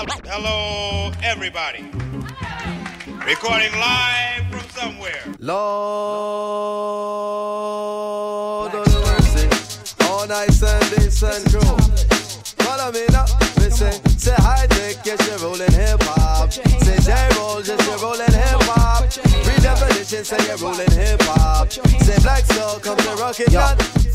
Hello, everybody. Recording live from somewhere. Lord of mercy. All night Sunday, sun crew. Follow me now. Listen, say hi, take yes, you're rolling hip hop. Say J roll, just you're rolling hip hop. Redefinition, say you're rolling hip hop. Say black soul, come to rock it.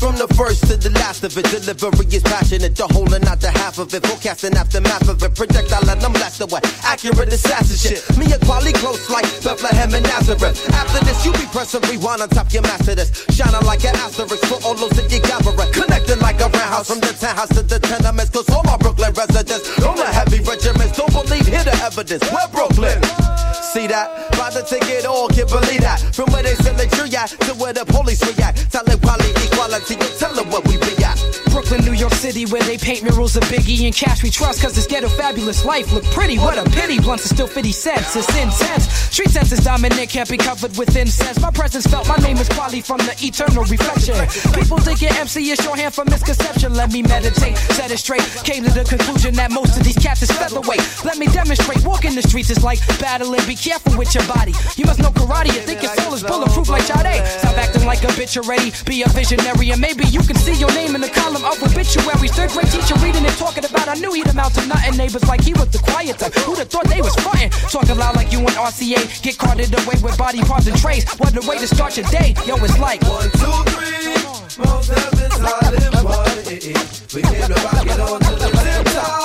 From the first to the last of it, delivery is passionate. The whole and not the half of it. Forecasting aftermath of it. Projectile and I'm blast away. Accurate assassin shit. Me and Kweli close like Bethlehem and Nazareth. After this, you be pressing rewind on top your master this. Shining like an asterisk for all those that you gather. Connecting like a roundhouse from the townhouse to the tenements. Cause all my Brooklyn residents, all the heavy regiments. Don't believe, hear the evidence. We're Brooklyn. See that? To take it all, can't believe that. From where they sell the tree at to where the police react. Tell them quality, equality, you tell them what we be at. Brooklyn, New York City, where they paint murals of Biggie and cash we trust, cause this ghetto fabulous life look pretty. What a pity, blunts are still 50 cents, it's intense. Street sense is dominant, can't be covered with incense. My presence felt, my name is Kweli from the eternal reflection. People think your MC is shorthand for misconception. Let me meditate, set it straight. Came to the conclusion that most of these cats is featherweight. Let me demonstrate, walking the streets is like battling, be careful with your body. You must know karate, you think your soul is bulletproof like Sade. Stop acting like a bitch already, be a visionary, and maybe you can see your name in the column of obituaries. Third grade teacher reading and talking about, I knew he'd amount to nothing. Neighbors like he was the quiet type. Who'd have thought they was frontin'? Talking loud like you and RCA. Get carted away with body parts and trays. What a way to start your day. Yo, it's like One, two, three. Most heavens hot and. We came to rock it on to the tip top.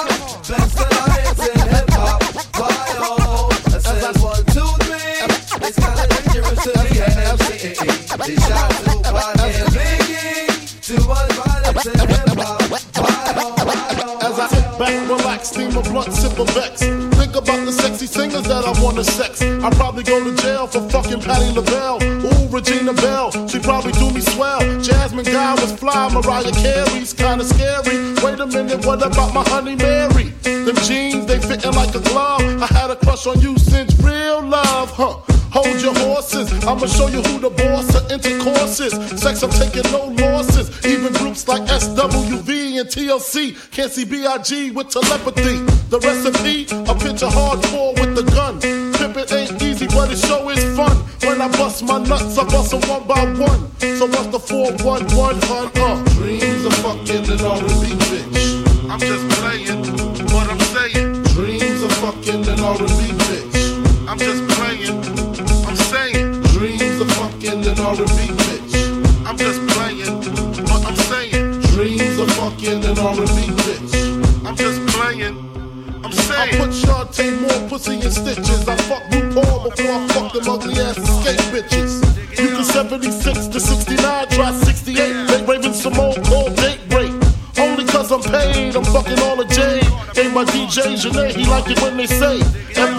A blunt, sip a vex. Think about the sexy singers that I wanna sex. I probably go to jail for fucking Patti LaBelle. Ooh, Regina Belle, she probably do me swell. Jasmine Guy was fly, Mariah Carey's kinda scary. Wait a minute, what about my honey Mary? Them jeans, they fitting like a glove. I had a crush on you since real love, huh? Hold your horses, I'ma show you who the boss of intercourse is. Sex, I'm taking no losses. Even groups like and TLC can't see BIG with telepathy. The recipe, a picture hardcore with the gun. Pimpin' ain't easy, but it show is fun. When I bust my nuts, I bust them one by one. So what's the 411 hun? Uh, dreams of fucking an R&B bitch. I'm just playing what I'm saying. Dreams of fucking an R&B fucking an R&B bitch. I'm just playing. I'm saying. I put Chanté Moore pussy in stitches. I fuck you Paul before I fuck them ugly ass Xscape bitches. You can 76 to 69, try 68. Make Raven-Symoné call date break. Only cause I'm paid, I'm fucking all the J. Ain't my DJ Janae, he like it when they say,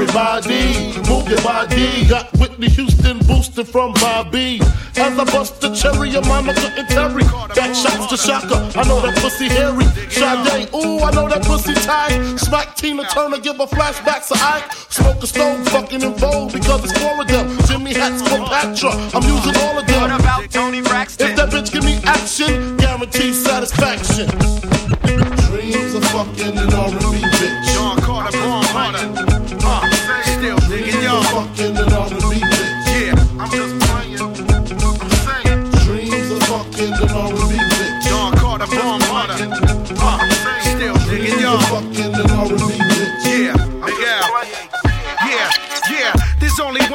Everybody, move your body. Got Whitney Houston boosted from Bobby. As I bust the cherry, your mama couldn't Terry. Back shots to Chaka, I know that pussy hairy. Sade, ooh, I know that pussy tight. Smack Tina Turner, give her flashbacks to Ike. Smoke a stone, fucking En Vogue because it's Florida. Jimmy Hats, Cleopatra, I'm using all of them. What about Toni Braxton? If that bitch give me action, guarantee satisfaction. Dreams of fucking an R&B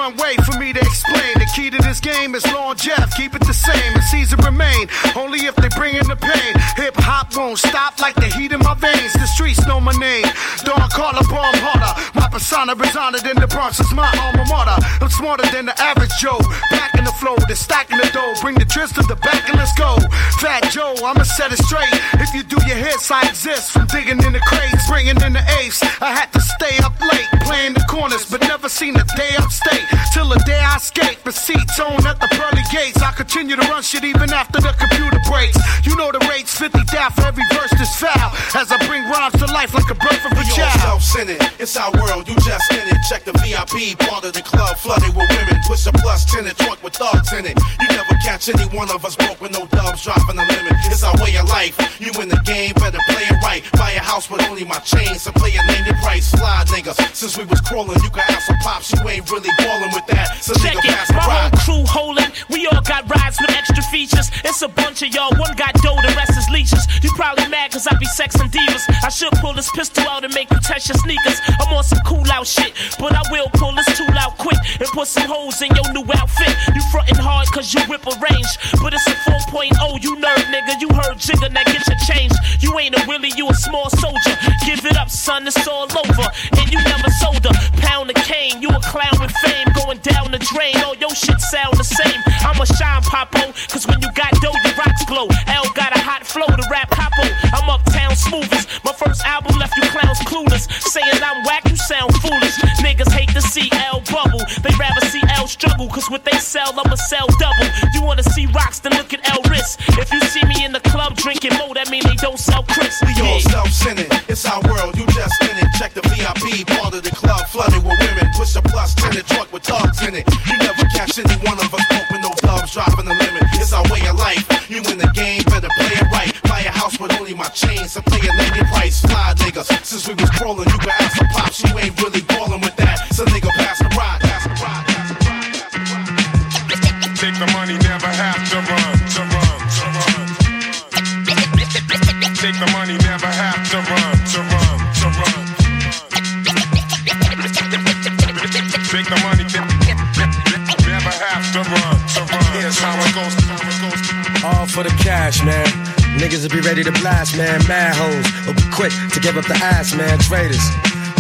one way for me to explain. The key to this game is long Jeff. Keep it the same and Caesar remain. Only if they bring in the pain. Hip hop won't stop like the heat in my veins. The streets know my name. Don't call a bomb persona honored in the Bronx is my alma mater. I'm smarter than the average Joe. Back in the flow, the stacking the dough. Bring the tris to the back and let's go. Fat Joe, I'ma set it straight. If you do your hits, I exist. From digging in the crates, bringing in the ace. I had to stay up late, playing the corners, but never seen a day upstate. Till the day I escape, receipts on at the pearly gates. I continue to run shit even after the computer breaks. You know the rates, 50 down for every verse that's foul. As I bring rhymes to life like a birth of a child. It's our world, you just in it. Check the VIP part of the club, flooded with women. Push a plus 10 and trunk with thugs in it. You never catch any one of us broke with no dubs dropping the limit. It's our way of life. You in the game, better play it right. Buy a house with only my chains, so play your name your price. Slide nigga. Since we was crawling, you can ask some pops, you ain't really ballin' with that. So Check nigga, it, pass the my whole crew holding. We all got rides with extra features. It's a bunch of y'all. One got dough, the rest is leeches. You probably mad cause I be sexing divas. I should pull this pistol out and make you test your sneakers. I'm on some cool out shit, but I will pull this tool out and put some holes in your new outfit. You frontin' hard cause you rip a range, but it's a 4.0. You nerd nigga, you heard Jigga, now get your change. You ain't a willy, you a small soldier. Give it up, son, it's all over. And you never sold a pound of cane. You a clown with fame going down the drain. All your shit sound the same. I'm a shine popo, cause when you got dough, your rocks glow. L got a hot flow to rap popo. I'm smoothest. My first album left you clowns clueless. Saying I'm whack, you sound foolish. Niggas hate to see L bubble. They rather see L struggle, cause what they sell, I'ma sell double. You wanna see rocks, then look at L wrist. If you see me in the club drinking mo, that mean they don't sell Chris. We all Yeah. self-centered. It's our world, you just in it. Check the VIP, part of the club, flooded with women. Push a plus ten, a truck with thugs in it. You never catch any one of us chains, so pay a naked price. Fly niggas, since we was crawling, you can ask some pops, you ain't really ballin' with that. So nigga, pass the rock, pass the rock, pass the rock, pass the rock. Take the money, never have to run, to run, to run. Take the money, never have to run, to run, to run. Take the money, never have to run, to run. Here's how it goes, how it goes. All for the cash, man. Niggas will be ready to blast, man. Mad hoes will be quick to give up the ass, man. Traitors,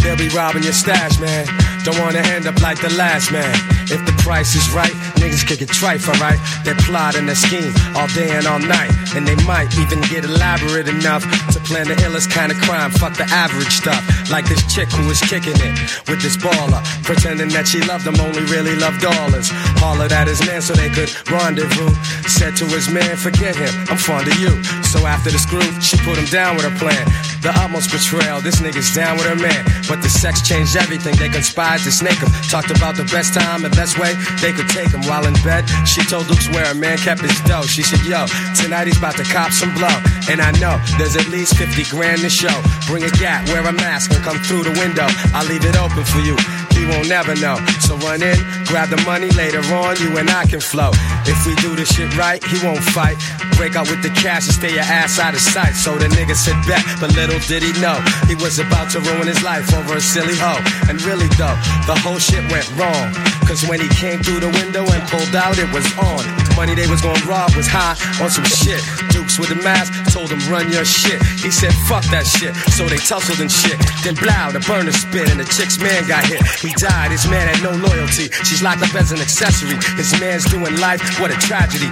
they'll be robbing your stash, man. Don't wanna end up like the last man. If the price is right, niggas kick it trife, alright? They plot and they scheme all day and all night. And they might even get elaborate enough to plan the illest kind of crime. Fuck the average stuff. Like this chick who was kicking it with this baller. Pretending that she loved him, only really loved dollars. Hollered at his man so they could rendezvous. Said to his man, forget him, I'm fond of you. So after the screw, she put him down with her plan. The utmost betrayal, this nigga's down with her man. But the sex changed everything, they conspired to snake him. Talked about the best time, and best way they could take him. While in bed, she told Dukes where a man kept his dough. She said, yo, tonight he's about to cop some blow. And I know there's at least 50 grand to show. Bring a gat, wear a mask, and come through the window. I'll leave it open for you. He won't never know. So run in, grab the money later on, you and I can flow. If we do this shit right, he won't fight. Break out with the cash and stay your ass out of sight. So the nigga said bet, but little did he know he was about to ruin his life over a silly hoe. And really though, the whole shit went wrong. Cause when he came through the window and pulled out, it was on. Money they was gonna rob was high on some shit. Dukes with a mask told him run your shit. He said fuck that shit. So they tussled and shit. Then blow, the burner spit and the chick's man got hit. He died, his man had no loyalty. She's locked up as an accessory. His man's doing life, what a tragedy.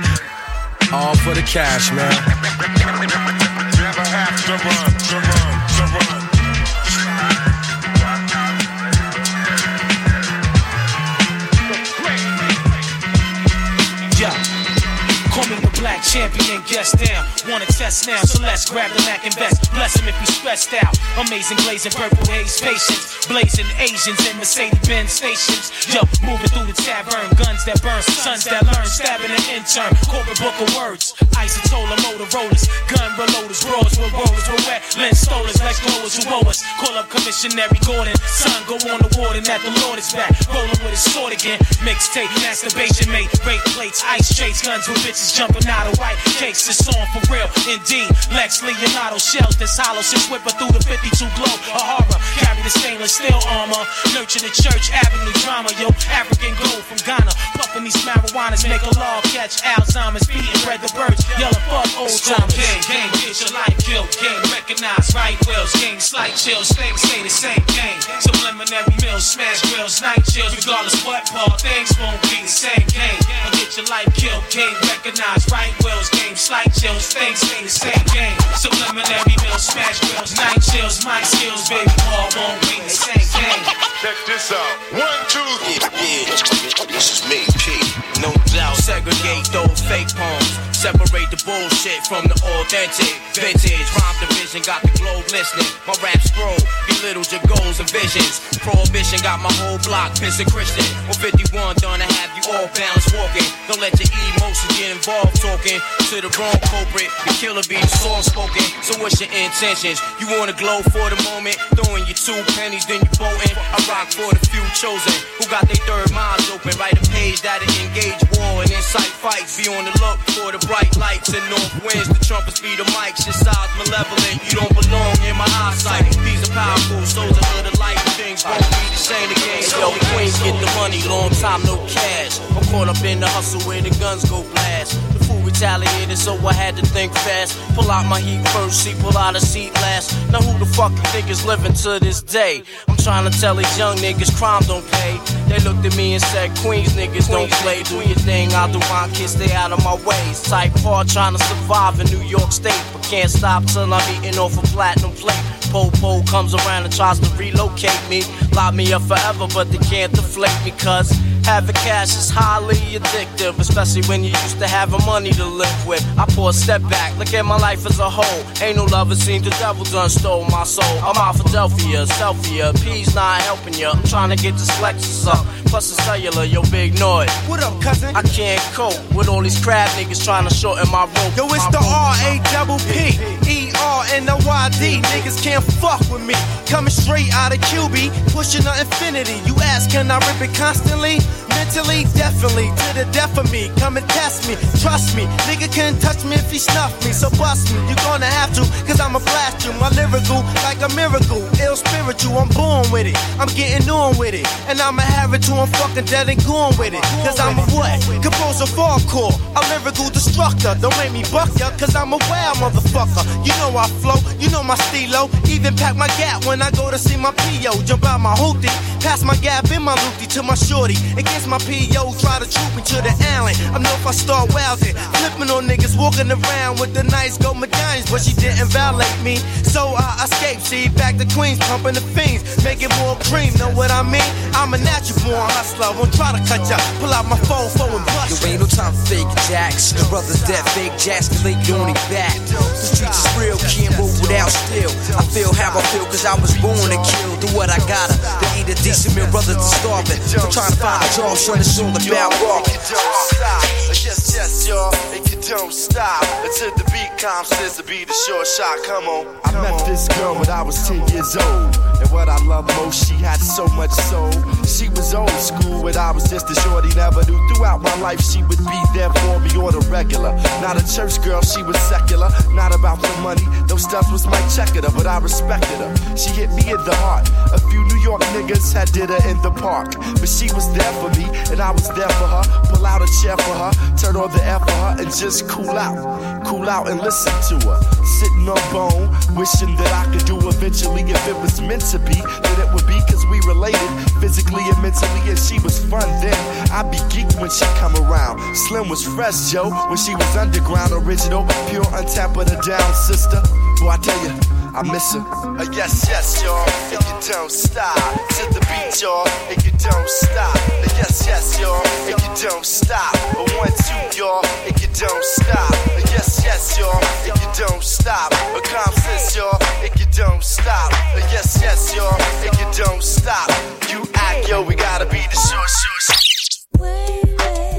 All for the cash, man. Never have to run, to run. Champion, guest down. Wanna test now, so let's grab the Mac and vest. Bless him if he's stressed out. Amazing blazing purple haze patience. Blazing Asians in Mercedes Benz stations. Yo, moving through the tavern. Guns that burn, sons that learn. Stabbing an intern. Corporate book of words. Isotola Motorola's. Gun reloaders. Brawls with rollers. With wet lens stolers. Like growers who owe us. Call up Commissionary Gordon. Son, go on the warden that the Lord is back. Rolling with his sword again. Mixtape, masturbation mate. Rape plates, ice chase. Guns with bitches jumping out of white cakes. It's on for real, indeed. Lex Leonardo shells this hollow. Since whipper through the 52 glow. A horror. Carry the stainless steel armor. Nurture the church avenue drama. Yo, African gold from Ghana. Puffing these marijuanas. Make a law catch Alzheimer's. Beating bread the birds. Yelling fuck old time. Game, game, get your life killed. Game, recognize right wills. Game, slight chills. Things stay the same game. Subliminary meals, smash grills, night chills. Regardless what part, things won't be the same game. Get your life killed. Game, recognize right wills. Game, slight chills. Things stay the same game. Subliminary meals, smash grills, night chills. My skills, baby, all won't be the same game. Check this out. One, two, Yeah, yeah, this is me, P. No doubt, segregate those fake poems. Separate the bullshit from the authentic. Vintage rhyme division got the globe listening. My rap scroll belittles your goals and visions. Prohibition got my whole block pissing Christian. Well, 51 done to have you all balance walking. Don't let your emotions get involved talking. To the wrong culprit. The killer be soft spoken. So what's your intentions? You wanna glow for the moment, throwing your two pennies, then you bolting. I rock for the few chosen who got their third minds open. Write a page that'll engage war and incite fights. Be on the look for the bright lights and north winds. The trumpets be the mics. Your side's malevolent. You don't belong in my eyesight. These are powerful souls live the life. Things won't be the same again. Yo, queens get the money, long time no cash. I'm caught up in the hustle where the guns go blast. The fool retaliated, so I had to think fast. Pull out my heat first, see, pull out a seat last. Now who the fuck you think is living to this day? I'm trying to tell these young niggas crime don't pay. They looked at me and said, Queens niggas don't play. Do your thing, I'll do mine, kid, stay out of my ways. Type hard trying to survive in New York State, but can't stop till I'm eating off a platinum plate. Po-po comes around and tries to relocate me. Lock me up forever, but they can't deflate me, cause having cash is highly addictive, especially when you used to having money to live with. I pour a step back, look at my life as a whole. Ain't no love, it seems the devil done stole my soul. I'm out Philadelphia, Selfia, P's not helping you. I'm trying to get this Lexus up. Plus the cellular, yo, big noise. What up, cousin? I can't cope with all these crab niggas trying to shorten my rope. Yo, it's the. R A double P E R N O Y D. Niggas can't fuck with me. Coming straight out of QB, pushing the infinity. You ask, can I rip it constantly? Mentally, definitely, to the death of me. Come and test me, trust me. Nigga can't touch me if he snuff me, so bust me. You're gonna have to, cause I'ma blast you. My lyrical, like a miracle. Ill spiritual, I'm born with it. I'm getting on with it. And I'ma have it till I'm fucking dead and gone with it. Cause I'm a what? Composer hardcore. A lyrical destructor. Don't make me buck ya, cause I'm a wild motherfucker. You know I flow, you know my stilo. Even pack my gap when I go to see my PO. Jump out my hoopty, pass my gap in my loopty to my shorty. Against my PO, try to troop me to the alley. I know if I start wildin', flipping on niggas, walking around with the nice gold medallions, but she didn't violate me. So I escaped, see, back to Queens, pumping the fiends, making more cream. Know what I mean? I'm a natural born hustler, won't try to cut ya. Pull out my phone, phone and bust. There ain't no time for fake jacks. The brothers that fake jacks can lay on their back. The streets is real, can't move without steel. I feel how I feel cause I was born to kill. Do what I gotta. They ain't a decent meal, brothers to starving. I'm trying to find a job, son, it's all about stop. Yes, yes, y'all, and you don't stop. Until the beat comes, says to be the short shot. Come on. I met this girl when I was 10 years old. And what I love most, she had so much soul. She old school, and I was just a shorty, never knew. Throughout my life, she would be there for me on the regular. Not a church girl, she was secular. Not about the money, those stuff was my checker, but I respected her. She hit me in the heart. A few New York niggas had did her in the park. But she was there for me, and I was there for her. Pull out a chair for her, turn on the air for her, and just cool out. Cool out and listen to her. Sitting on bone, wishing that I could do eventually. If it was meant to be, that it would be cause we related physically and mentally, and she was fun then. I'd be geeked when she come around. Slim was fresh, Joe, when she was underground, original, pure, untapped, but a down sister. Boy, I tell you, I miss her. Uh, yes, yes, y'all, and you don't stop. To the beat, y'all, and you don't stop. Uh, yes, yes, y'all, and you don't stop. Uh, one, two, y'all, and you don't stop. Uh, yes, yes, y'all, and you don't stop. Calm sense, y'all, and you don't stop. Uh, yes, yes, y'all, and you don't stop. You act, yo, we gotta be the short, short, short. Way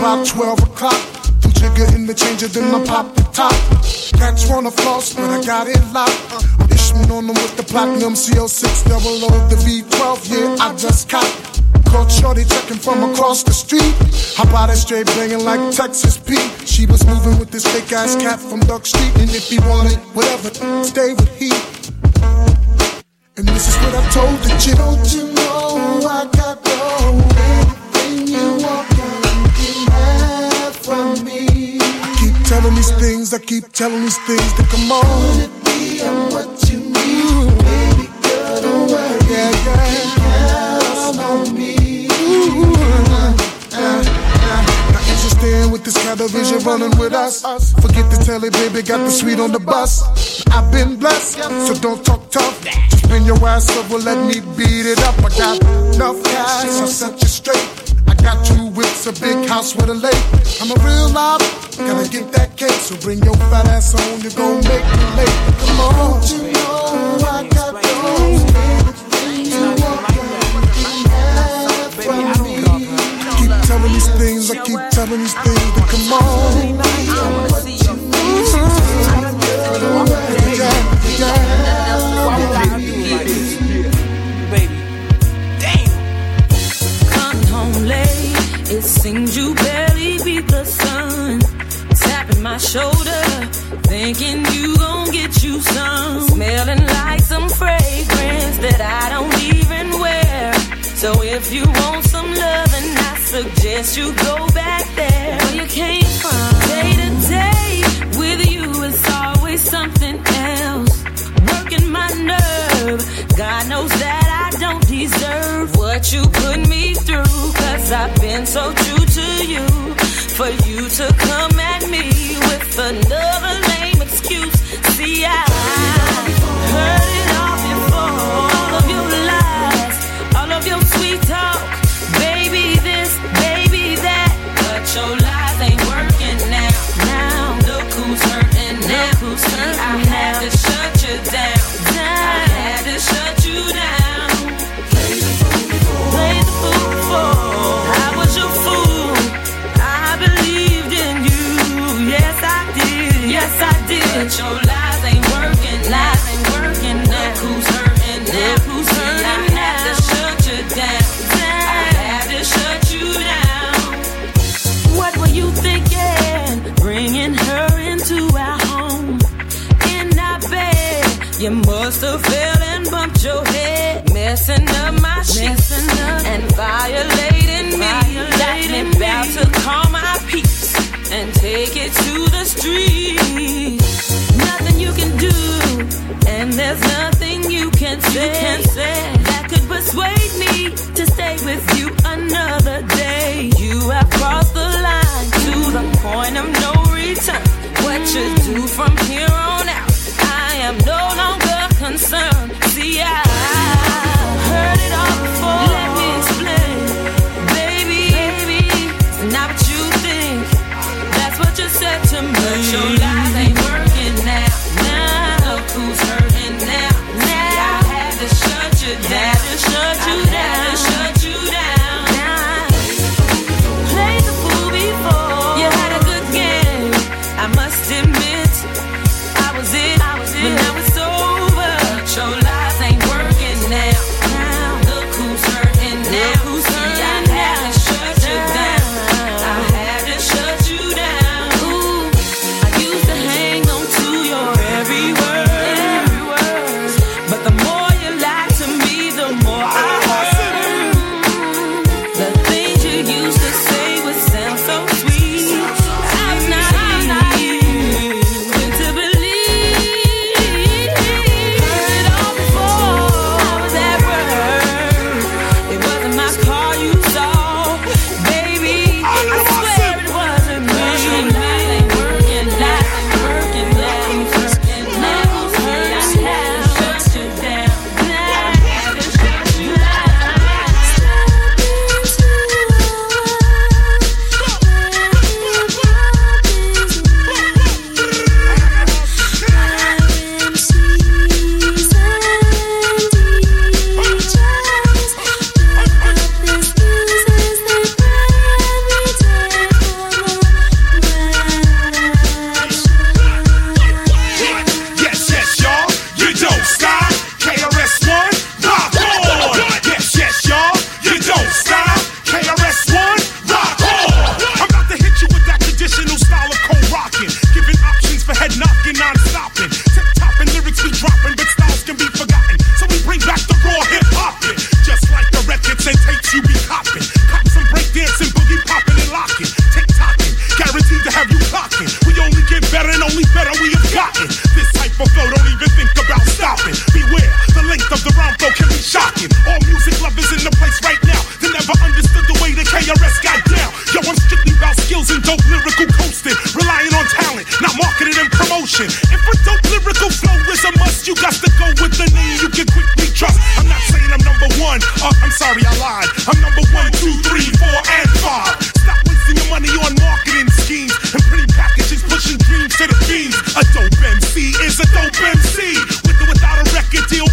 about mm-hmm. 12 o'clock. Two jigger in the changer, then I pop the top. Cats wanna floss, but I got it locked. I'm Ishman on them with the platinum CO6 double O, the V12, yeah, I just caught. Caught Shorty checking from across the street. How about that straight banging like Texas Pete? She was moving with this fake ass cat from Duck Street. And if he wanted whatever, stay with he. And this is what I told the chick. Don't you know I got gold? Telling these things, I keep telling these things to come on. Would it be I'm what you need? Baby girl, don't worry. Yeah, yeah. Count on me. Ooh, uh, uh, uh. Interested with this kind of vision running with us. Forget the telly, baby, got the sweet on the bus. I've been blessed, so don't talk tough. Just bring your ass up, well, let me beat it up. I got enough cash, I'll set you straight. I got two whips, a big house with a lake. I'm a real lob, gotta get that cake. So bring your fat ass on, you're gonna make me late. Come on, you know I got those. Anything you want, you can have from me. Keep telling these things, I keep telling these things to come on. Coming Seems you barely beat the sun. Tapping my shoulder, thinking you gon' get you some. Smelling like some fragrance that I don't even wear. So if you want some loving, I suggest you go back there where you came from. Day to day with you, it's always something else. Working my nerve, God knows that I don't deserve what you put me through. I've been so true to you. For you to come and take it to the streets. Nothing you can do, and there's nothing you can say that could persuade me to stay with you another day. You have crossed the line to the point of no return. What you do from here on out, I am no longer concerned. A dope MC is a dope MC. With or without a record deal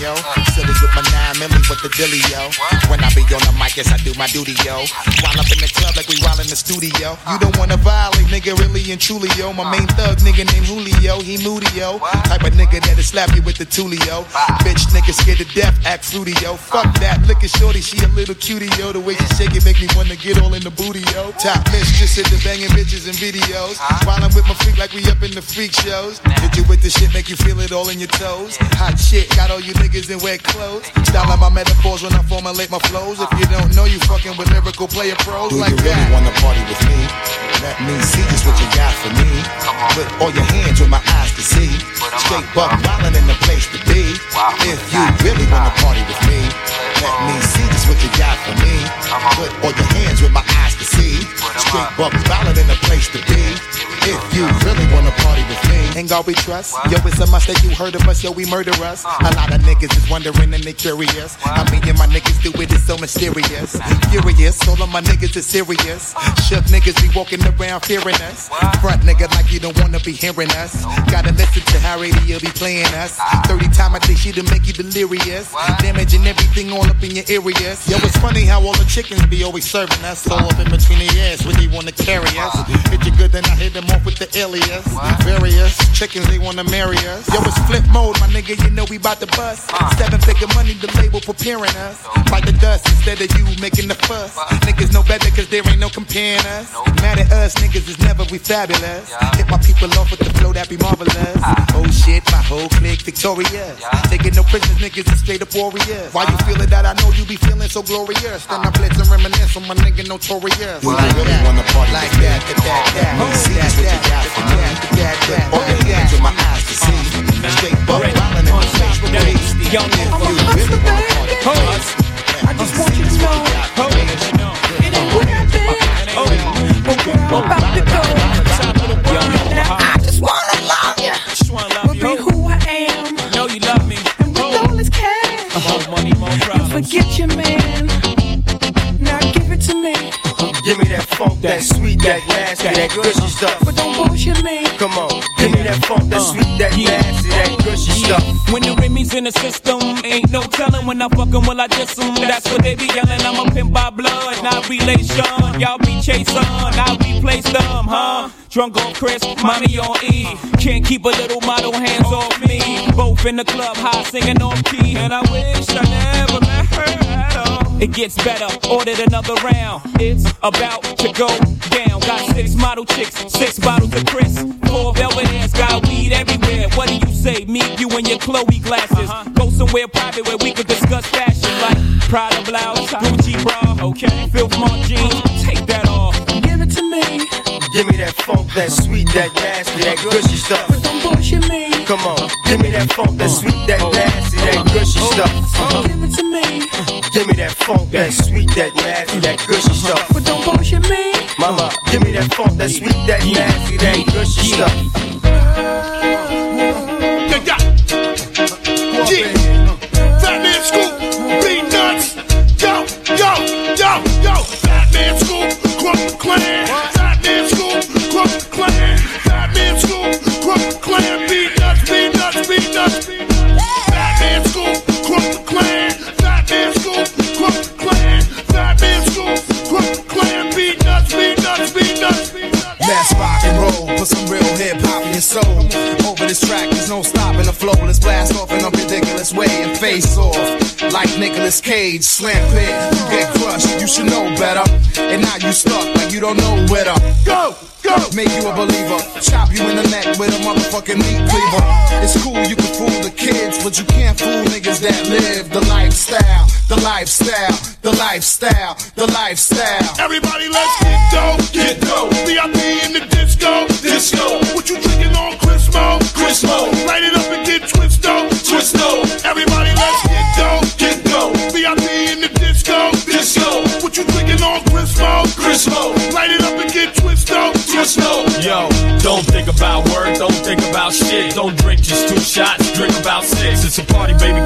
yo the dilly, yo. When I be on the mic, yes, I do my duty, yo. While up in the club like we while in the studio. You don't wanna violate, nigga, really and truly, yo. My main thug nigga named Julio, he moody, yo. Type of nigga that'll slap you with the tulio. Bitch, nigga scared to death, act fruity, yo. Fuck that, look at shorty, she a little cutie, yo. The way she shake it make me wanna get all in the booty, yo. Top mistress at the banging bitches and videos. While I'm with my freak like we up in the freak shows. Hit you with the shit, make you feel it all in your toes. Hot shit, got all you niggas in wet clothes. Style like my metaphors when I formulate my flows. If you don't know, you fucking with lyrical player pros Do like you really that. wanna party with me? Let me see just what you got for me. Put all your hands with my eyes to see. Straight buck wildin' in the place to be. If you really wanna party with me, let me see just what you got for me. Put all your hands with my eyes to see. Straight buck wildin' in the place to be. If you really wanna party with me, In God we trust. Yo, it's a mistake you heard of us. Yo, we murder us. A lot of niggas is wondering and they curious. I mean, and my niggas do it, it's so mysterious. Furious, all of my niggas is serious. Shook niggas be walking around fearing us. Front nigga like you don't wanna be hearing us. Gotta listen to how radio be playing us. 30 time I think she to make you delirious. Damaging everything all up in your areas. Yo, it's funny how all the chickens be always serving us. All up in between the ass when they wanna carry us. Hit you good, then I hit them off with the alias. Various chickens, they wanna marry us. Yo, it's Flipmode, my nigga, you know we bout to bust. Seven figure money, the label preparing us. Fight the dust instead of you making the fuss. Niggas know better cause there ain't no comparing us. Mad at us, niggas is never we fabulous. Hit my people off with the flow that be marvelous. Oh shit, my whole clique victorious. Taking no prisoners, niggas is straight up warriors. Why you feeling that? I know you be feeling so glorious. Then I blitz and reminisce on my nigga notorious. Do you really wanna party like with that, that, that, that, Let me see just what you got for me. that, that, all your hands with my eyes to see. Straight buck wildin' in the place to be. If you really wanna party. with me, I just want you to know. It ain't what I think. But girl, I'm about to go. I just wanna love. Funk, that sweet, that nasty, that gushy stuff. But don't bullshit me. Come on, give me that funk, that uh, sweet, that nasty, that gushy stuff. When the Remy's in the system, ain't no telling when I fuck 'em, will I diss 'em? That's what they be yelling. I'm a pimp by blood, not relation. Y'all be chasing, I replace them, huh? Drunk on Chris, mommy on E. Can't keep a little model hands off me. Both in the club, high singing off key. And I wish I never met her at all. It gets better, ordered another round. It's about to go down. Got six model chicks, six bottles of Chris. Four velvet hands, got weed everywhere. What do you say? Me, you, and your Chloe glasses. Uh-huh. Go somewhere private where we could discuss fashion like Prada blouse, Gucci bra, okay? Filth Mark jeans, take that funk, that sweet, that nasty, that gushy stuff. But don't bullshit me. Come on, give me that funk, that sweet, that nasty, that gushy oh, stuff. Oh, oh. Give it to me. Give me that funk, that sweet, that nasty, that gushy stuff. But don't bullshit me. Mama, give me that funk, that sweet, that nasty, that gushy stuff. Your soul. Over this track, there's no stopping the flow. Let's blast off in a way and face off. Like Nicolas Cage, slam pit, you get crushed, you should know better. And now you stuck like you don't know where to go, go. Make you a believer, chop you in the neck with a motherfucking meat cleaver. It's cool, you can fool the kids, but you can't fool niggas that live the lifestyle, the lifestyle, the lifestyle, the lifestyle. Everybody, let's get dope, get dope. VIP in the disco, disco. What you drinking on Chrismo? Chrismo. Light it up and get twisto, twisto. Everybody, let's get dope, get dope. VIP in the disco, disco. What you drinking on Chrismo? Chrismo. Light it up and get twisto, twisto. Yo, Don't think about work, don't think about shit. Don't drink just two shots, drink about six. It's a party, baby,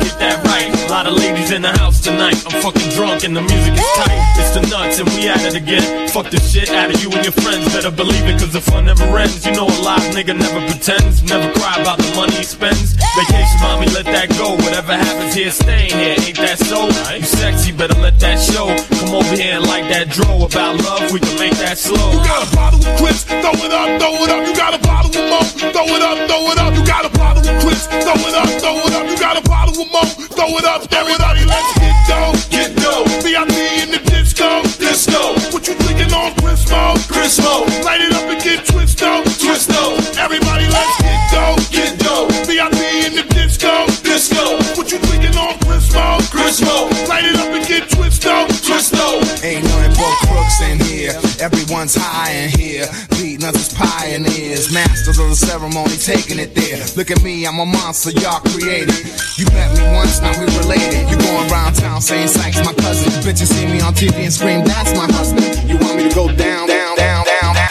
lot of ladies in the house tonight. I'm fucking drunk and the music is tight. It's the nuts and we at it again. Fuck the shit out of you and your friends. Better believe it, cause the fun never ends. You know a live nigga never pretends. Never cry about the money he spends. Vacation, mommy, let that go. Whatever happens here, staying here. Ain't that so? You sexy, better let that show. Come over here and like that draw about love. We can make that slow. You got a bottle of Chris, throw it up, throw it up. You got a bottle of Mo, throw it up, throw it up. You got a bottle of Chris, throw it up, throw it up. You got a bottle of Mo, throw it up, everybody. Let's get dough, get dough. VIP in the disco, disco. What you thinking on Chris Mo? Light it up and get twisto, twisto. Everybody, let's on Chris Mo? Chris Mo, light it up and get twisto, twisto. Ain't nothing but crooks in here. Everyone's high in here. Beating us as pioneers. Masters of the ceremony, taking it there. Look at me, I'm a monster y'all created. You met me once, now we related. You going around town saying Sykes my cousin. Bitches see me on TV and scream, that's my husband. You want me to go down, down, down, down, down.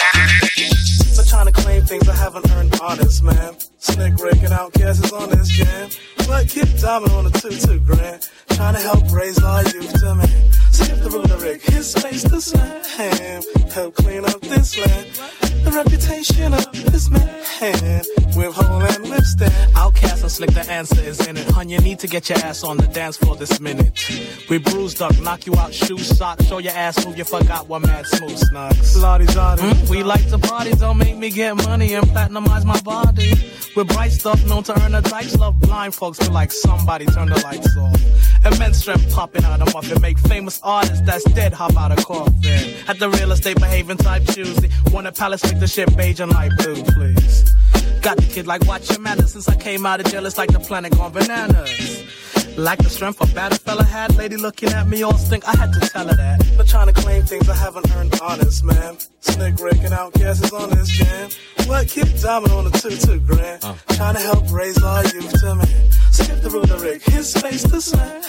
But trying to claim things I haven't earned honest, man. Slick raking out guesses on this jam. But keep diamond on the two two grand. Trying to help raise our youth to man. Skip the rhetoric, his space to slam. Help clean up this land. The reputation of this man. With hole and lip stand. OutKast and slick, the answer is in it. Hun, you need to get your ass on the dance floor this minute. We bruised up, knock you out, shoe socks, show your ass move, you forgot what mad smooth snugs. Hmm? We like to party, don't make me get money and platinumize my body. With bright stuff known to earn a dice, love blind folks feel like somebody turn the lights off. Immense strength popping out of muffin, make famous artists that's dead hop out of coffin. At the real estate behaving type Tuesday, want a palace, make the shit beige and light blue, please. Got the kid like watch your manners since I came out of jail, it's like the planet gone bananas. Like the strength a battle fella had, lady looking at me all stink, I had to tell her that. But trying to claim things I haven't earned honest, man. Slick raking out guesses on this jam. What keep diamond on the two two grand? Oh. Trying to help raise our youth to man. Skip the rhetoric, his space to slam.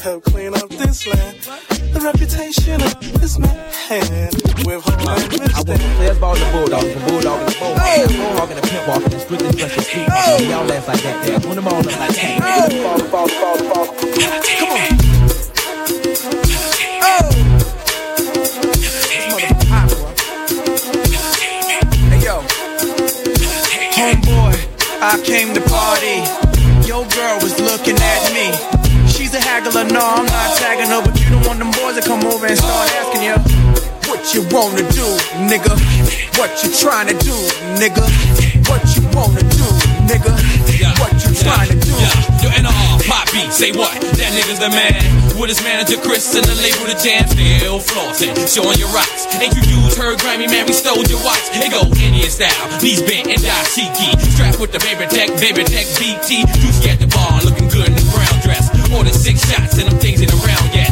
Help clean up this land. The reputation of this man. With home and I want the players ball the bulldog, the bulldog and the bull. The bulldog and the pimp walk, and the strictly special street. Y'all ass like that, there. Put them all up like that. Fall, fall, I came to party. Your girl was looking at me. She's a haggler, no, I'm not tagging her, but you don't want them boys to come over and start asking you what you wanna do, nigga. What you trying to do, nigga. What you wanna do, nigga. What you trying to do. Yo, NR, uh, Pop beat, say what? That nigga's the man. With his manager Chris and the label the jam, still flossing, showing your rocks. Ain't you dudes heard Grammy, man? We stole your watch. It go Indian style, knees bent and dashiki. Strapped with the baby tech, baby tech BT. Juicy at the bar, looking good in the brown dress. More than six shots and them things around yet.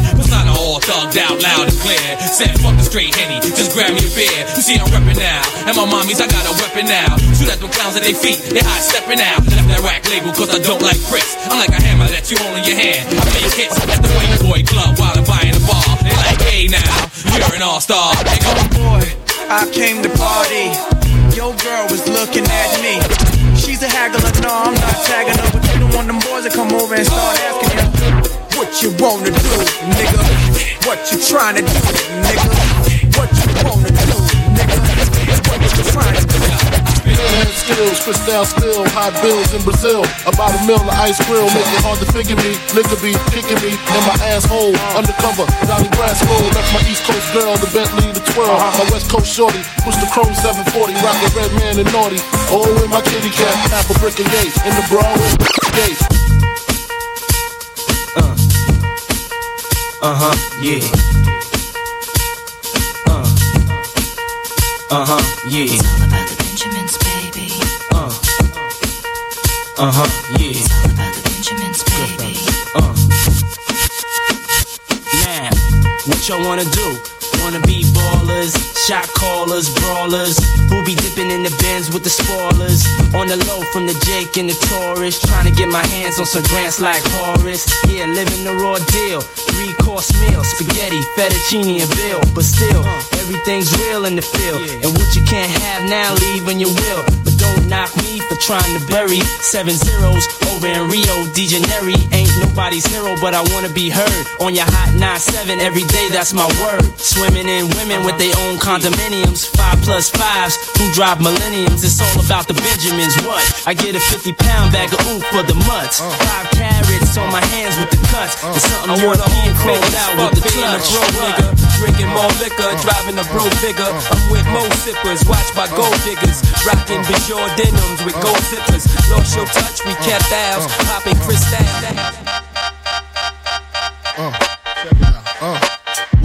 Persona all thugged out loud and clear. Said fuck the straight henny, just grab me a beer. You see I'm reppin' now, and my mommies I got a weapon now. Shoot at them clowns at their feet, they high stepping out. Left that rack label cause I don't like Chris. I'm like a hammer that you hold in your hand. I make hits at the white boy club while I'm buying a bar. They like, hey now, you're an all star. Go. boy, I came to party. Your girl was looking at me. She's a haggler, no, I'm not tagging her, but you don't want them boys to come over and start asking you what you wanna do, nigga. What you trying to do, nigga. What you wanna do, nigga. What you trying to do. Hand skills, crystal still, high bills in Brazil. About a mill of ice grill, make it hard to figure me. Liquor be kicking me in my asshole. Undercover, Donnie Brasco. That's my East Coast girl, the Bentley, the twirl. Uh-huh. My West Coast shorty, push the chrome 740, rock the red man and naughty. Oh, in my kitty cat, half a brick and gate. In the bra, gate. Uh huh, yeah. Uh. Uh huh, yeah. It's all about the Benjamins, baby. Uh. Uh huh, yeah. It's all about the Benjamins, baby. Uh. Now, what y'all wanna do? Wanna be ballers, shot callers, brawlers. Who be dipping in the bins with the spoilers. On the low from the Jake and the Taurus. Trying to get my hands on some grants like Horace. Yeah, living the raw deal. Three course meal, spaghetti, fettuccine, and bill. But still, everything's real in the field. And what you can't have now, leave when you will. Knock me for trying to bury seven zeros over in Rio de Janeiro. Ain't nobody's hero, but I wanna be heard on your hot 9-7 every day. That's my word. Swimming in women with their own condominiums, five plus fives who drive millenniums. It's all about the Benjamins. What? I get a 50 pound bag of oof for the mutts. Uh. Five carrots on my hands with the cuts. Uh. It's something I want a European home crawled out with the clutch. bro nigga. Uh. Drinking more liquor, driving a bro bigger. I'm with mo sippers, watched by gold diggers. Rocking Bajor denims with gold zippers. Lost your touch, we kept ours. Popping crystal. Uh, check it out. Uh,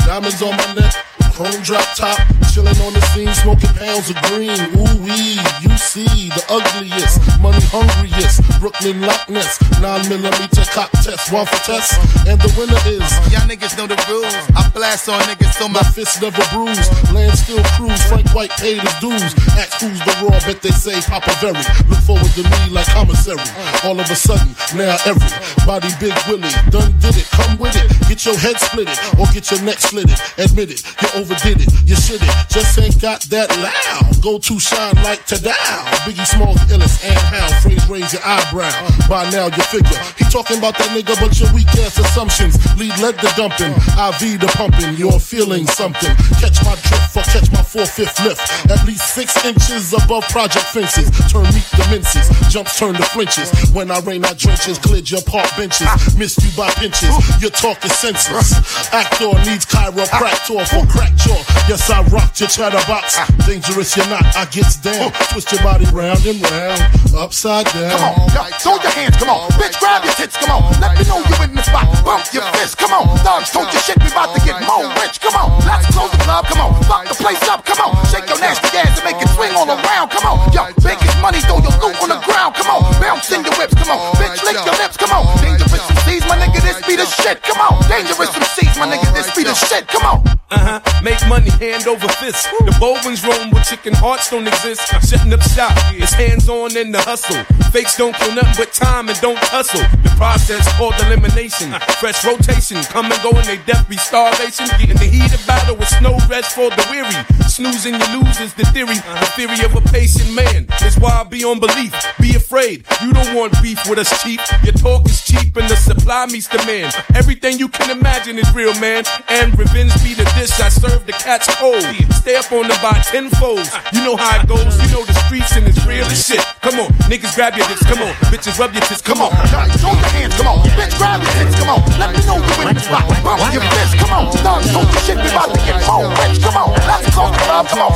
diamonds on my neck, chrome drop top, chilling on the scene, smoking pounds of green. Ooh wee, you see the ugliest, money hungriest, Brooklyn Loch Ness, nine millimeter cock test, one for test, and the winner is. Y'all niggas know the rules. I blast on niggas so my fists never bruise. Land still cruise, Frank White paid his dues. Ask who's the raw, bet they say Papa Very. Look forward to me like commissary. All of a sudden, now everybody Big Willie done did it. Come with it, get your head split it, or get your neck slit it. Admit it, you overdid it, you shit it. Just ain't got that loud. Go to shine like to down. Biggie Smalls, illest and how. Phrase raise your eyebrow. By now you figure he talking about that nigga, but your weak ass assumptions lead lead the dumping, IV the pumping. You're feeling something. Catch my drift or catch my four fifth lift. At least six inches above project fences. Turn meat to minces. Jumps turn to flinches. When I rain I drenches, cleared your park benches. Missed you by pinches. Your talk is senseless. Actor needs chiropractor for crack jaw. Yes, I rocked your chatterbox. Dangerous you're not. I gets down. Twist your body round and round. Upside down. Come on, throw your hands, come on. Bitch, grab your tits, come on. Let me know you're in the spot. Bump your fist, come on. Thugs, told your shit, we about to get more rich. Come on, let's close the club, come on. Fuck the place up, come on. Shake your nasty ass and make it swing all around, come on. Yo, biggest money, throw your loot on the ground, come on. Bounce in your whips, come on. Bitch, lick your lips, come on. Dangerous MCs, my nigga, this be the shit, come on. Dangerous MCs, my nigga, this be the shit, come on. Uh huh. Make money hand over fist. The Bowens roam with chicken hearts don't exist. Shutting up shop. It's hands on in the hustle. Fakes don't kill nothing but time and don't hustle. The process called elimination. Fresh rotation. Come and go and they death be starvation. In the heat of battle with no rest for the weary. Snoozing you lose is the theory. The theory of a patient man is why I be on belief. Be afraid. You don't want beef with us cheap. Your talk is cheap and the supply meets demand. Everything you can imagine is real, man. And revenge be the dish I serve the cats cold. Stay up on the by tenfold. You know how it goes. You know the streets and it's real as shit. Come on, niggas grab your dicks. Come on, bitches rub your tits. Come on, throw your hands, come on. Bitch, grab your tits, come on. Let me know you in the spot. Bump your fist, come on. Thugs, told your shit, we about to get more rich. Come on, let's club, come on.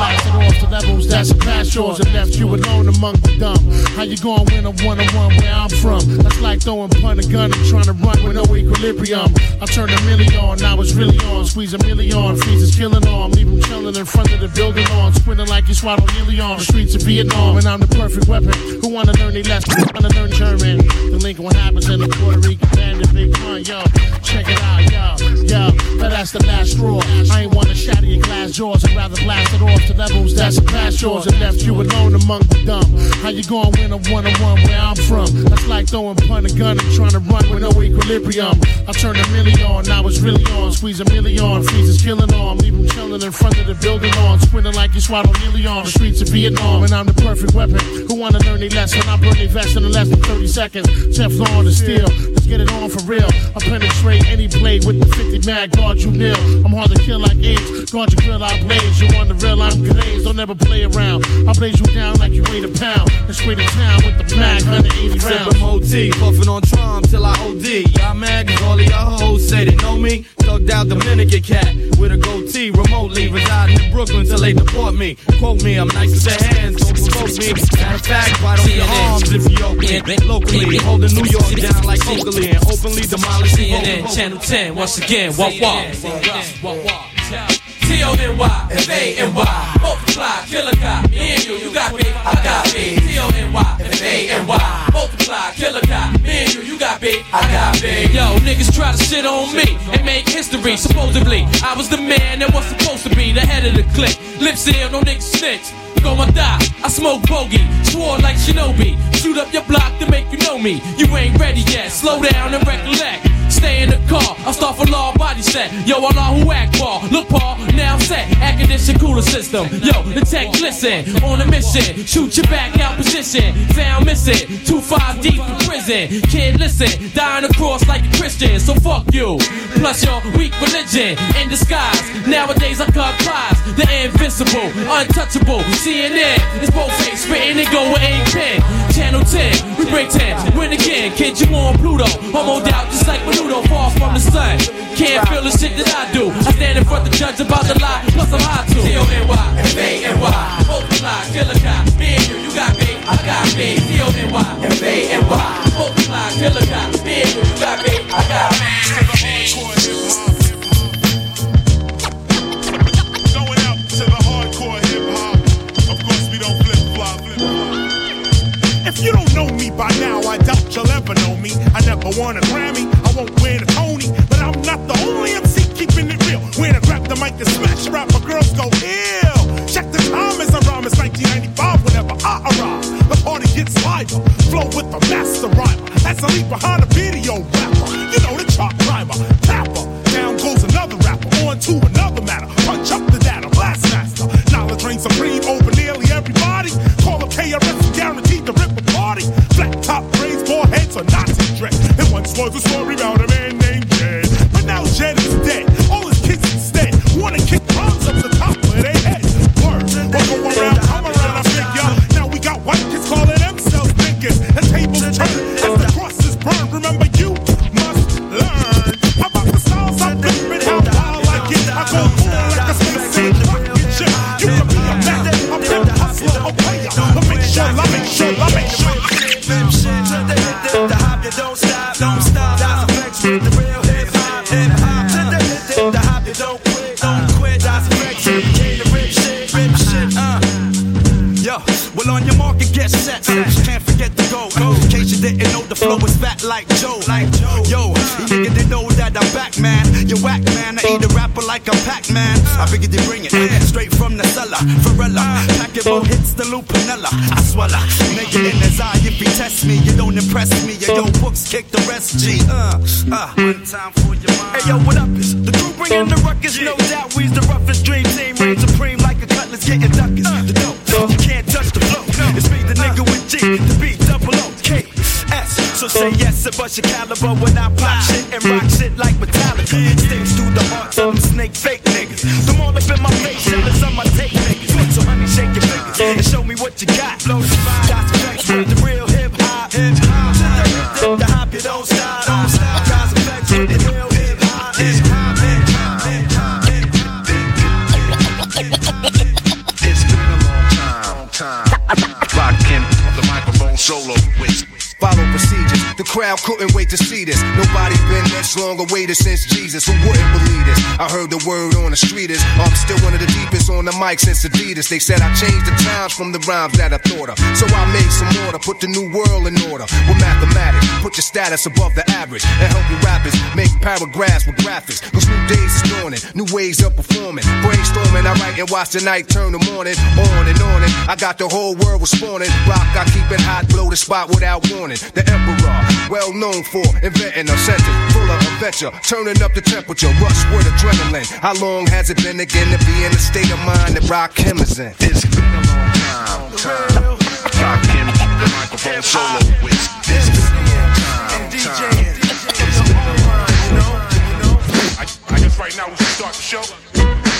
Bounced it off to levels that's past yours and left you alone among the dumb. How you gonna win a one on one where I'm from? That's like throwing punt a gun and trying to run with no equilibrium. I turned a million, now it's really on. Squeeze a million, freezes killing on. Leave him chilling in front of the building on. Sprinting like he swallowed helium. The streets of Vietnam, and I'm the perfect weapon. Who wanna learn they lesson? Wanna learn German? The link what happens in the Puerto Rican band, the big pun, yo. Check it out, yo, yo. But that's the last straw. I ain't wanna shatter your glass jaws. Rather blast it off to levels that's past yours and left you alone among the dumb. How you gonna win a one on one where I'm from? That's like throwing punt a gun and trying to run with no equilibrium. I turned a million, now it's really on. Squeeze a million, freezes killing on. Leave him chilling in front of the building on. Sprinting like you swallowed helium. The streets of Vietnam, and I'm the perfect weapon. Who wanna learn their lesson? I burn their vest in less than 30 seconds. Teflon and steel. Let's get it on for real. I penetrate any blade with the 50 mag. Guard you nil. I'm hard to kill like AIDS. Guard your grill, I blaze. You on the real, I'm glazed. Don't never play around. I blaze you down like you weigh a pound. And straight to town with the mag, 180 rounds. Sippin' OT, puffin' on Tron till I OD. Y'all mad 'cause all of y'all hoes say they know me. Thugged out Dominican cat with a goatee, remotely residing in Brooklyn till they deport me. Quote me, I'm nice as their hands, don't provoke me. Matter of fact, bite off your arms if you yoke me. Locally, holding New York down like Oakley and openly demolishing CNN Channel 10 once again. Walk walk. T-O-N-Y, F-A-N-Y. Multiply, killer me and you, you got me, I got me. T-O-N-Y, F-A-N-Y. Multiply, killer me and you, you got me, I got me. Yo, niggas try to shit on me and make history. Supposedly, I was the man that was supposed to be the head of the clique. Lip seal, no niggas snitch. Gonna die. I smoke bogey, swore like Shinobi. Shoot up your block to make you know me. You ain't ready yet. Slow down and recollect. Stay in the car. I start for law body set. Yo, Allah who act ball. Look, Paul, now I'm set. Air condition cooler system. Yo, the tech listen. On a mission. Shoot your back out position. Found missing. Two five deep in prison. Kid, listen. Dying across like a Christian. So fuck you. Plus your weak religion in disguise. Nowadays I cut plies. The invincible, untouchable. CNN is both face spitting and go with ain't pen. Channel 10, we break 10. Win again, kid, you on Pluto. Homo doubt just like Menudo, far from the sun. Can't feel the shit that I do. I stand in front of the judge about the lie, plus I'm high too. T-O-N-Y, F-A-N-Y. Well on your market, get set. Can't forget to go. In case you didn't know, the flow is fat like Joe. Like Joe. Yo, you didn't know that I'm back, man. You whack, man. I eat a rapper like a Pac Man. I figured they bring it straight from the cellar. Varela, pack it more hits the Lupinella. I swallow. Nigga in his eye, if he test me, you don't impress me. Yo, yo, books kick the rest, G. Uh, uh. One time for your mind. Hey, yo, what up? Is the crew bringing the ruckus? No doubt, we's the roughest dream team. Reign supreme like a cutlass getting duckers. The dope, The B, double O, K, S. So say yes and bust your caliber when I pop shit and rock shit like Metallica. Sticks through the hearts of them snake fake niggas. The all up in my face, jealous of my tape niggas. So honey, shake your fingers and show me what you got. Blow the crap crowd couldn't wait to see this. Nobody been this long awaited since Jesus. Who wouldn't believe this? I heard the word on the street is I'm still one of the deepest on the mic since Adidas. They said I changed the times from the rhymes that I thought of. So I made some order, put the new world in order with mathematics. Put your status above the average and help your rappers make paragraphs with graphics. Cause new days is dawning, new ways of performing. Brainstorming, I write and watch the night turn the morning on and on. And I got the whole world responding. Rock, I keep it hot, blow the spot without warning. The emperor, well known for inventing a sentence full of adventure, turning up the temperature, rush with adrenaline. How long has it been again to be in the state of mind that Rakim is in? It's been a long time. time. Rockin' the microphone solo with. It's been a long time. time. It's been a long time. I, I guess right now we should start the show.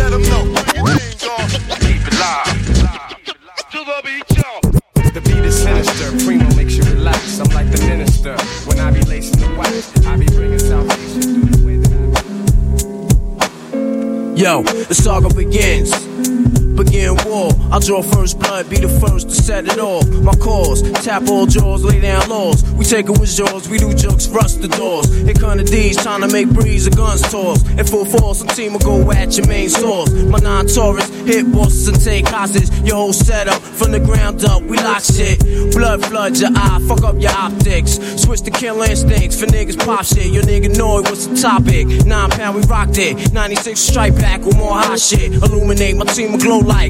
Let them know. Keep it live. To the beat, y'all. The beat is sinister. Primo makes you relax. I'm like the minister. When I be lacing the wax, I be bringing salvation through the way that I. Yo, the saga begins. War. I'll draw first blood, be the first to set it off. My cause, tap all jaws, lay down laws. We take it with jaws, we do jokes, rust the doors. Here come the D's, trying to make breeze of guns toss. In full force, a team will go at your main source. My non Taurus, hit bosses and take hostage. Your whole setup from the ground up, we lock shit. Blood floods your eye, fuck up your optics. Switch to kill instincts for niggas pop shit. Your nigga know it, what's the topic? Nine pound, we rocked it. 96 strike back with more hot shit. Illuminate, my team will glow like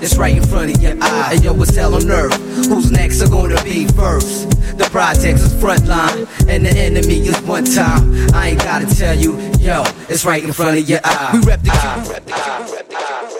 It's right in front of your eye. Hey, yo, what's hell on earth. Who's next are gonna be first? The projects is front line, and the enemy is one time. I ain't gotta tell you, yo, it's right in front of your eye. We rep the